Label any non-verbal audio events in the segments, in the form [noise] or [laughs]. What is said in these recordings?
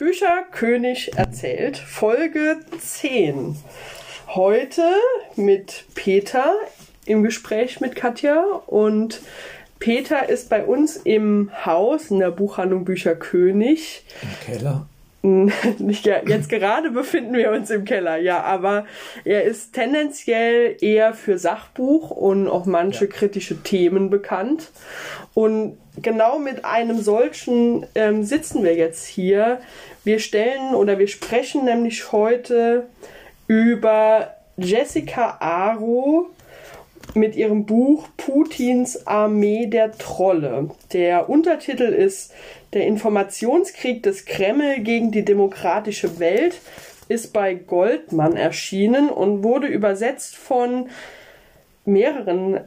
Bücherkönig erzählt, Folge 10. Heute mit Peter im Gespräch mit Katja und Peter ist bei uns im Haus in der Buchhandlung Bücherkönig. Im Keller. [laughs] Jetzt gerade befinden wir uns im Keller, ja, aber er ist tendenziell eher für Sachbuch und auch manche ja. kritische Themen bekannt. Und genau mit einem solchen ähm, sitzen wir jetzt hier. Wir stellen oder wir sprechen nämlich heute über Jessica Aro mit ihrem Buch Putins Armee der Trolle. Der Untertitel ist Der Informationskrieg des Kreml gegen die demokratische Welt ist bei Goldmann erschienen und wurde übersetzt von mehreren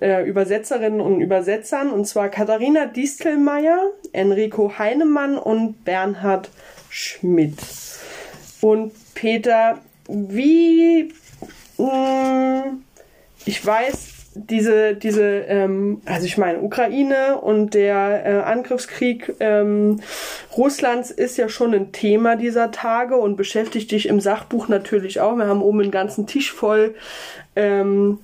äh, Übersetzerinnen und Übersetzern, und zwar Katharina Distelmeier, Enrico Heinemann und Bernhard Schmidt. Und Peter, wie mh, mm, ich weiß, diese, diese, ähm, also ich meine, Ukraine und der äh, Angriffskrieg ähm, Russlands ist ja schon ein Thema dieser Tage und beschäftigt dich im Sachbuch natürlich auch. Wir haben oben einen ganzen Tisch voll ähm,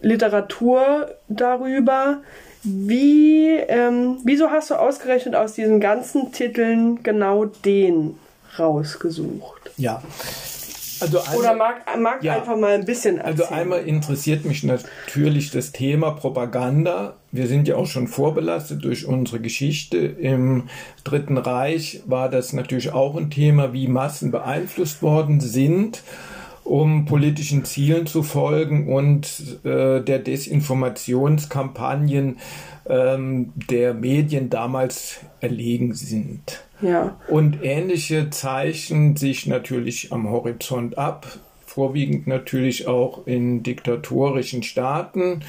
Literatur darüber. Wie, ähm, wieso hast du ausgerechnet aus diesen ganzen Titeln genau den rausgesucht? Ja. Also einmal, Oder mag, mag ja, einfach mal ein bisschen also erzählen. Also einmal interessiert mich natürlich das Thema Propaganda. Wir sind ja auch schon vorbelastet durch unsere Geschichte. Im Dritten Reich war das natürlich auch ein Thema, wie Massen beeinflusst worden sind um politischen Zielen zu folgen und äh, der Desinformationskampagnen ähm, der Medien damals erlegen sind. Ja. Und ähnliche zeichnen sich natürlich am Horizont ab, vorwiegend natürlich auch in diktatorischen Staaten.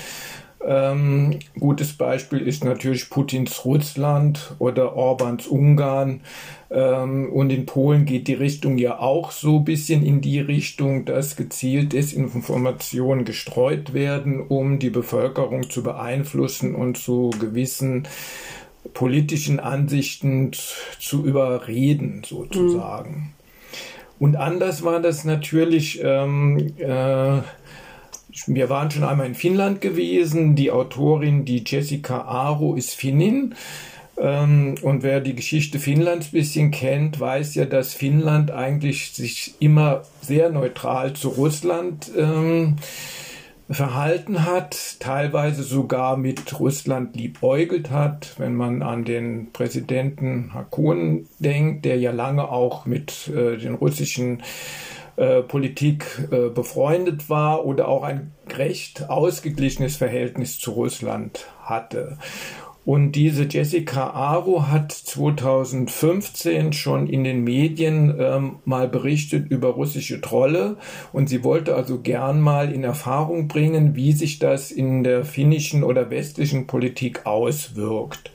Ähm, gutes Beispiel ist natürlich Putins Russland oder Orbans Ungarn. Ähm, und in Polen geht die Richtung ja auch so ein bisschen in die Richtung, dass gezielt Desinformationen gestreut werden, um die Bevölkerung zu beeinflussen und zu gewissen politischen Ansichten zu überreden, sozusagen. Mhm. Und anders war das natürlich ähm, äh, wir waren schon einmal in Finnland gewesen. Die Autorin, die Jessica Aro, ist Finnin. Ähm, und wer die Geschichte Finnlands ein bisschen kennt, weiß ja, dass Finnland eigentlich sich immer sehr neutral zu Russland ähm, verhalten hat, teilweise sogar mit Russland liebäugelt hat, wenn man an den Präsidenten Hakon denkt, der ja lange auch mit äh, den russischen äh, Politik äh, befreundet war oder auch ein recht ausgeglichenes Verhältnis zu Russland hatte. Und diese Jessica Aro hat 2015 schon in den Medien ähm, mal berichtet über russische Trolle und sie wollte also gern mal in Erfahrung bringen, wie sich das in der finnischen oder westlichen Politik auswirkt.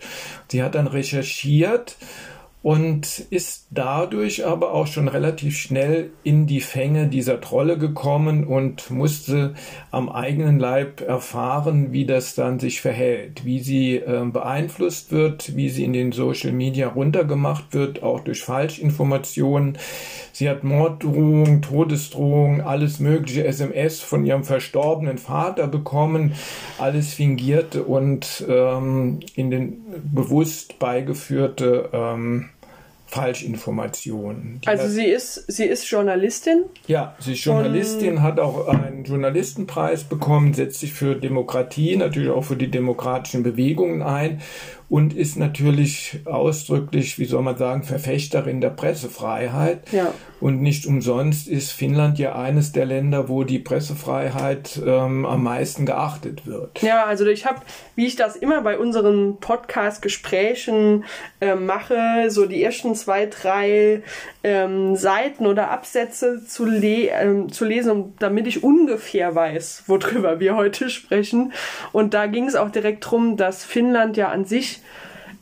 Sie hat dann recherchiert und ist dadurch aber auch schon relativ schnell in die Fänge dieser Trolle gekommen und musste am eigenen Leib erfahren, wie das dann sich verhält, wie sie äh, beeinflusst wird, wie sie in den Social Media runtergemacht wird, auch durch Falschinformationen. Sie hat Morddrohungen, Todesdrohungen, alles mögliche SMS von ihrem verstorbenen Vater bekommen, alles fingierte und ähm, in den bewusst beigeführte ähm, Falschinformationen. also sie ist, sie ist Journalistin? Ja, sie ist Journalistin, hat auch einen Journalistenpreis bekommen, setzt sich für Demokratie, natürlich auch für die demokratischen Bewegungen ein und ist natürlich ausdrücklich, wie soll man sagen, Verfechterin der Pressefreiheit. Ja. Und nicht umsonst ist Finnland ja eines der Länder, wo die Pressefreiheit ähm, am meisten geachtet wird. Ja, also ich habe, wie ich das immer bei unseren Podcast-Gesprächen äh, mache, so die ersten zwei, drei ähm, Seiten oder Absätze zu, le ähm, zu lesen, damit ich ungefähr weiß, worüber wir heute sprechen. Und da ging es auch direkt drum, dass Finnland ja an sich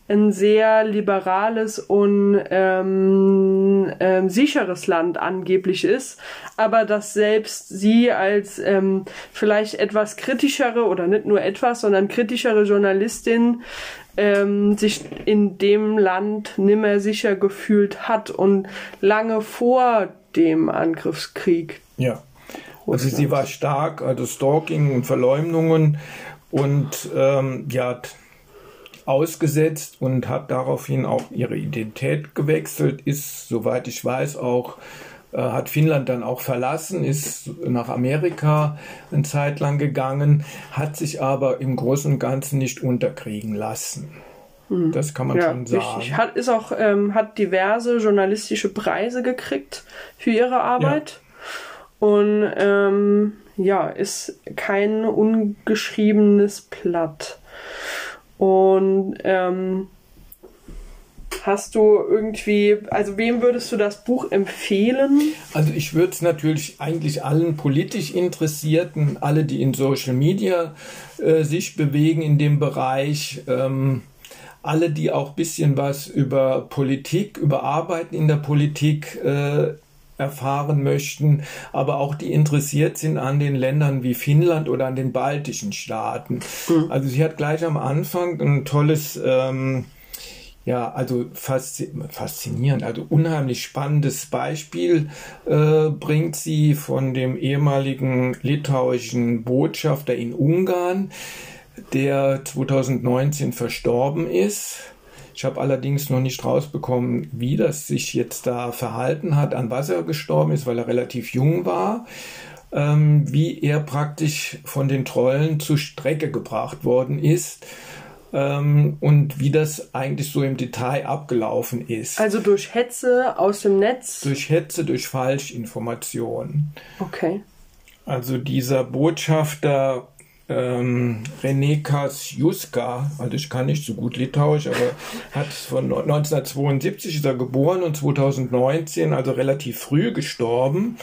ein sehr liberales und ähm, ähm, sicheres Land angeblich ist, aber dass selbst sie als ähm, vielleicht etwas kritischere oder nicht nur etwas, sondern kritischere Journalistin ähm, sich in dem Land nimmer sicher gefühlt hat und lange vor dem Angriffskrieg. Ja. Also sie war stark, also Stalking und Verleumdungen und ähm, ja, ausgesetzt und hat daraufhin auch ihre Identität gewechselt, ist, soweit ich weiß, auch äh, hat Finnland dann auch verlassen, ist nach Amerika eine Zeit lang gegangen, hat sich aber im Großen und Ganzen nicht unterkriegen lassen. Hm. Das kann man ja, schon sagen. Richtig. Hat, ist auch, ähm, hat diverse journalistische Preise gekriegt für ihre Arbeit. Ja. Und ähm, ja, ist kein ungeschriebenes Blatt. Und ähm, hast du irgendwie, also wem würdest du das Buch empfehlen? Also ich würde es natürlich eigentlich allen politisch Interessierten, alle, die in Social Media äh, sich bewegen in dem Bereich, ähm, alle, die auch ein bisschen was über Politik, über Arbeiten in der Politik äh, erfahren möchten, aber auch die interessiert sind an den Ländern wie Finnland oder an den baltischen Staaten. Mhm. Also sie hat gleich am Anfang ein tolles, ähm, ja, also faszinierend, also unheimlich spannendes Beispiel äh, bringt sie von dem ehemaligen litauischen Botschafter in Ungarn, der 2019 verstorben ist ich habe allerdings noch nicht rausbekommen, wie das sich jetzt da verhalten hat, an was er gestorben ist, weil er relativ jung war. Ähm, wie er praktisch von den Trollen zur Strecke gebracht worden ist ähm, und wie das eigentlich so im Detail abgelaufen ist. Also durch Hetze aus dem Netz? Durch Hetze, durch Falschinformationen. Okay. Also dieser Botschafter ähm, René Kasjuska, also ich kann nicht so gut Litauisch, aber hat von 1972 ist er geboren und 2019, also relativ früh gestorben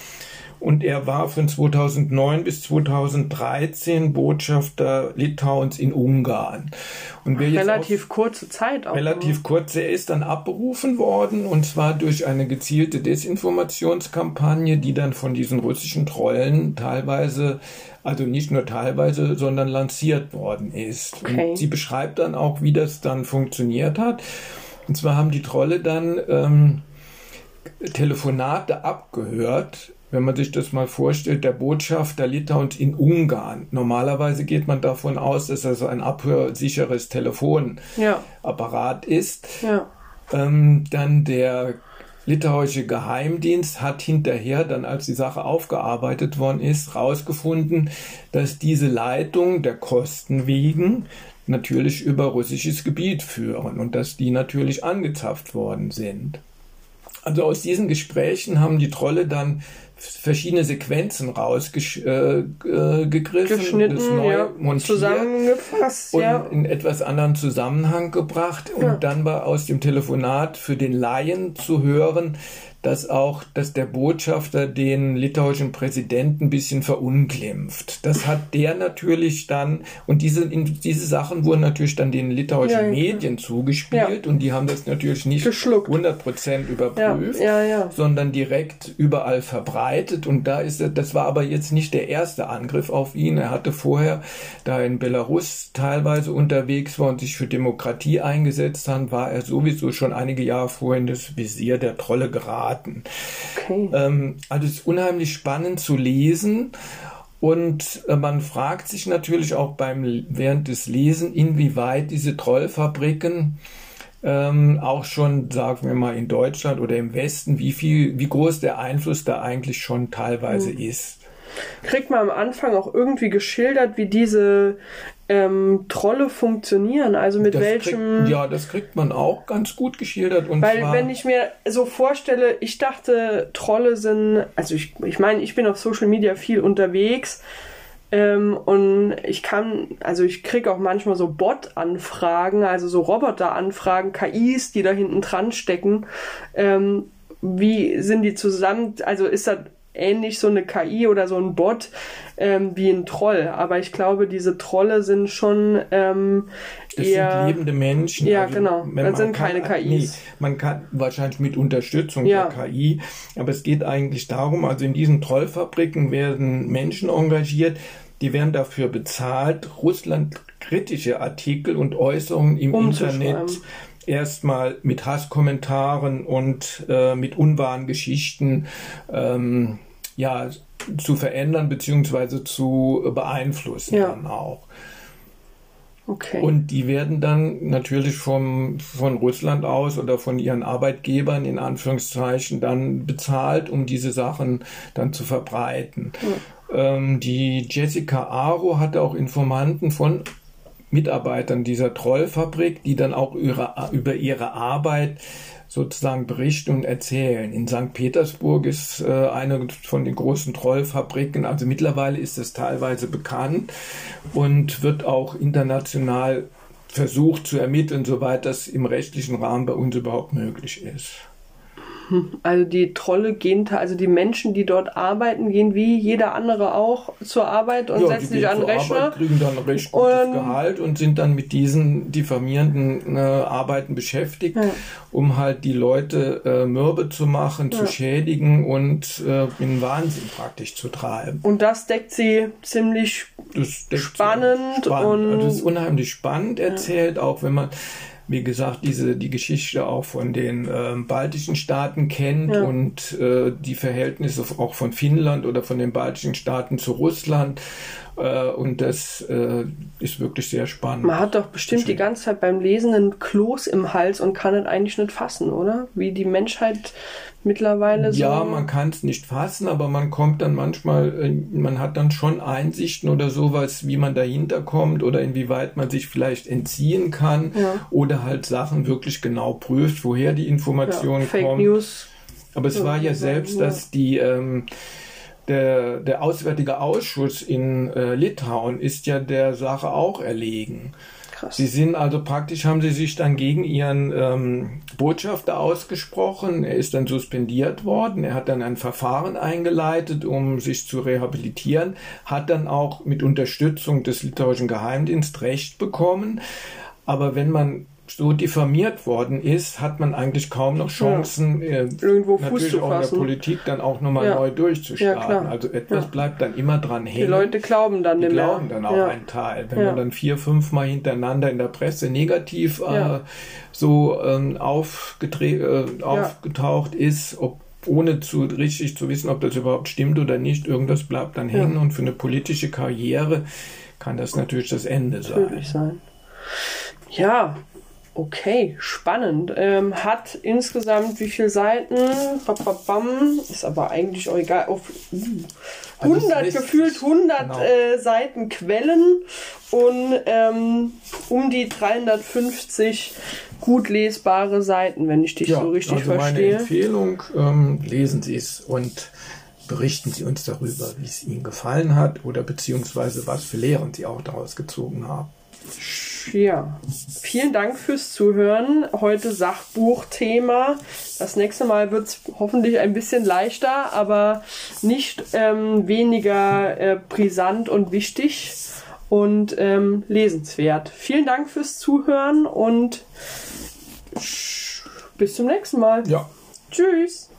und er war von 2009 bis 2013 Botschafter Litauens in Ungarn. Und wer relativ kurze Zeit auch. Relativ ne? kurz. Er ist dann abberufen worden und zwar durch eine gezielte Desinformationskampagne, die dann von diesen russischen Trollen teilweise also nicht nur teilweise, sondern lanciert worden ist. Okay. Und sie beschreibt dann auch, wie das dann funktioniert hat. Und zwar haben die Trolle dann ähm, Telefonate abgehört wenn man sich das mal vorstellt, der Botschafter Litauens in Ungarn. Normalerweise geht man davon aus, dass so ein abhörsicheres Telefonapparat ja. ist. Ja. Ähm, dann der litauische Geheimdienst hat hinterher, dann als die Sache aufgearbeitet worden ist, herausgefunden, dass diese Leitung der Kosten wegen natürlich über russisches Gebiet führen und dass die natürlich angezapft worden sind. Also aus diesen Gesprächen haben die Trolle dann verschiedene Sequenzen rausgegriffen, äh, äh das neu ja, montiert zusammengefasst und ja. in etwas anderen Zusammenhang gebracht und ja. dann war aus dem Telefonat für den Laien zu hören, dass auch, dass der Botschafter den litauischen Präsidenten ein bisschen verunglimpft. Das hat der natürlich dann, und diese, diese Sachen wurden natürlich dann den litauischen ja, Medien ja. zugespielt ja. und die haben das natürlich nicht Geschluckt. 100% überprüft, sondern direkt überall verbreitet und da ist das war aber jetzt nicht der erste Angriff auf ihn. Er hatte vorher, da in Belarus teilweise unterwegs war und sich für Demokratie eingesetzt hat, war er sowieso schon einige Jahre vorher in das Visier der Trolle geraten Daten. Okay. Ähm, also es ist unheimlich spannend zu lesen. Und äh, man fragt sich natürlich auch beim während des Lesen, inwieweit diese Trollfabriken ähm, auch schon, sagen wir mal, in Deutschland oder im Westen, wie viel, wie groß der Einfluss da eigentlich schon teilweise mhm. ist kriegt man am Anfang auch irgendwie geschildert, wie diese ähm, Trolle funktionieren. Also mit das welchem. Kriegt, ja, das kriegt man auch ganz gut geschildert. Und weil, wenn ich mir so vorstelle, ich dachte, Trolle sind. Also, ich, ich meine, ich bin auf Social Media viel unterwegs. Ähm, und ich kann, also ich kriege auch manchmal so Bot-Anfragen, also so Roboter-Anfragen, KIs, die da hinten dran stecken. Ähm, wie sind die zusammen, also ist das ähnlich so eine KI oder so ein Bot ähm, wie ein Troll. Aber ich glaube, diese Trolle sind schon ähm, das eher... sind lebende Menschen. Ja, also, genau. Das sind keine KIs. Nee, man kann wahrscheinlich mit Unterstützung ja. der KI, aber es geht eigentlich darum, also in diesen Trollfabriken werden Menschen engagiert, die werden dafür bezahlt, Russland kritische Artikel und Äußerungen im Internet erstmal mit Hasskommentaren und äh, mit unwahren Geschichten ähm, ja, zu verändern bzw. zu beeinflussen ja. dann auch. Okay. Und die werden dann natürlich vom, von Russland aus oder von ihren Arbeitgebern in Anführungszeichen dann bezahlt, um diese Sachen dann zu verbreiten. Ja. Ähm, die Jessica Aro hatte auch Informanten von Mitarbeitern dieser Trollfabrik, die dann auch ihre, über ihre Arbeit sozusagen berichten und erzählen. In St. Petersburg ist äh, eine von den großen Trollfabriken, also mittlerweile ist es teilweise bekannt und wird auch international versucht zu ermitteln, soweit das im rechtlichen Rahmen bei uns überhaupt möglich ist. Also die Trolle gehen, also die Menschen, die dort arbeiten, gehen wie jeder andere auch zur Arbeit und ja, setzen sich an den Rechner. Arbeit, kriegen dann recht gutes und, Gehalt und sind dann mit diesen diffamierenden äh, Arbeiten beschäftigt, ja. um halt die Leute äh, mürbe zu machen, ja. zu schädigen und äh, in Wahnsinn praktisch zu treiben. Und das deckt sie ziemlich spannend, spannend. und also das ist unheimlich spannend erzählt, auch wenn man wie gesagt, diese, die Geschichte auch von den äh, baltischen Staaten kennt ja. und äh, die Verhältnisse auch von Finnland oder von den baltischen Staaten zu Russland. Äh, und das äh, ist wirklich sehr spannend. Man hat doch bestimmt die ganze Zeit beim Lesen einen Kloß im Hals und kann es eigentlich nicht fassen, oder? Wie die Menschheit mittlerweile so. Ja, man kann es nicht fassen, aber man kommt dann manchmal, äh, man hat dann schon Einsichten oder sowas, wie man dahinter kommt oder inwieweit man sich vielleicht entziehen kann ja. oder halt Sachen wirklich genau prüft, woher die Informationen ja, Fake kommen. News. Aber es ja, war ja selbst, dass die ähm, der, der Auswärtige Ausschuss in äh, Litauen ist ja der Sache auch erlegen. Krass. Sie sind also praktisch, haben sie sich dann gegen ihren ähm, Botschafter ausgesprochen. Er ist dann suspendiert worden. Er hat dann ein Verfahren eingeleitet, um sich zu rehabilitieren, hat dann auch mit Unterstützung des litauischen Geheimdienstes Recht bekommen. Aber wenn man so diffamiert worden ist, hat man eigentlich kaum noch Chancen, ja. äh, irgendwo Fuß natürlich zu auch in der Politik dann auch nochmal ja. neu durchzuschlagen. Ja, also etwas bleibt dann immer dran hängen. Die Leute glauben dann Die glauben mehr. dann auch einen Teil. Wenn man dann vier, fünf Mal hintereinander in der Presse negativ äh, so ähm, äh, aufgetaucht ist, ob ohne zu richtig zu wissen, ob das überhaupt stimmt oder nicht, irgendwas bleibt dann hängen und für eine politische Karriere kann das natürlich das Ende sein. sein. Ja, Okay, spannend. Ähm, hat insgesamt wie viele Seiten? Ist aber eigentlich auch egal. Auf, uh, 100, also gefühlt 100 genau. äh, Seiten Quellen und ähm, um die 350 gut lesbare Seiten, wenn ich dich ja, so richtig also verstehe. Meine Empfehlung, ähm, lesen Sie es und berichten Sie uns darüber, wie es Ihnen gefallen hat oder beziehungsweise was für Lehren Sie auch daraus gezogen haben. Ja, vielen Dank fürs Zuhören. Heute Sachbuchthema. Das nächste Mal wird es hoffentlich ein bisschen leichter, aber nicht ähm, weniger äh, brisant und wichtig und ähm, lesenswert. Vielen Dank fürs Zuhören und bis zum nächsten Mal. Ja. Tschüss.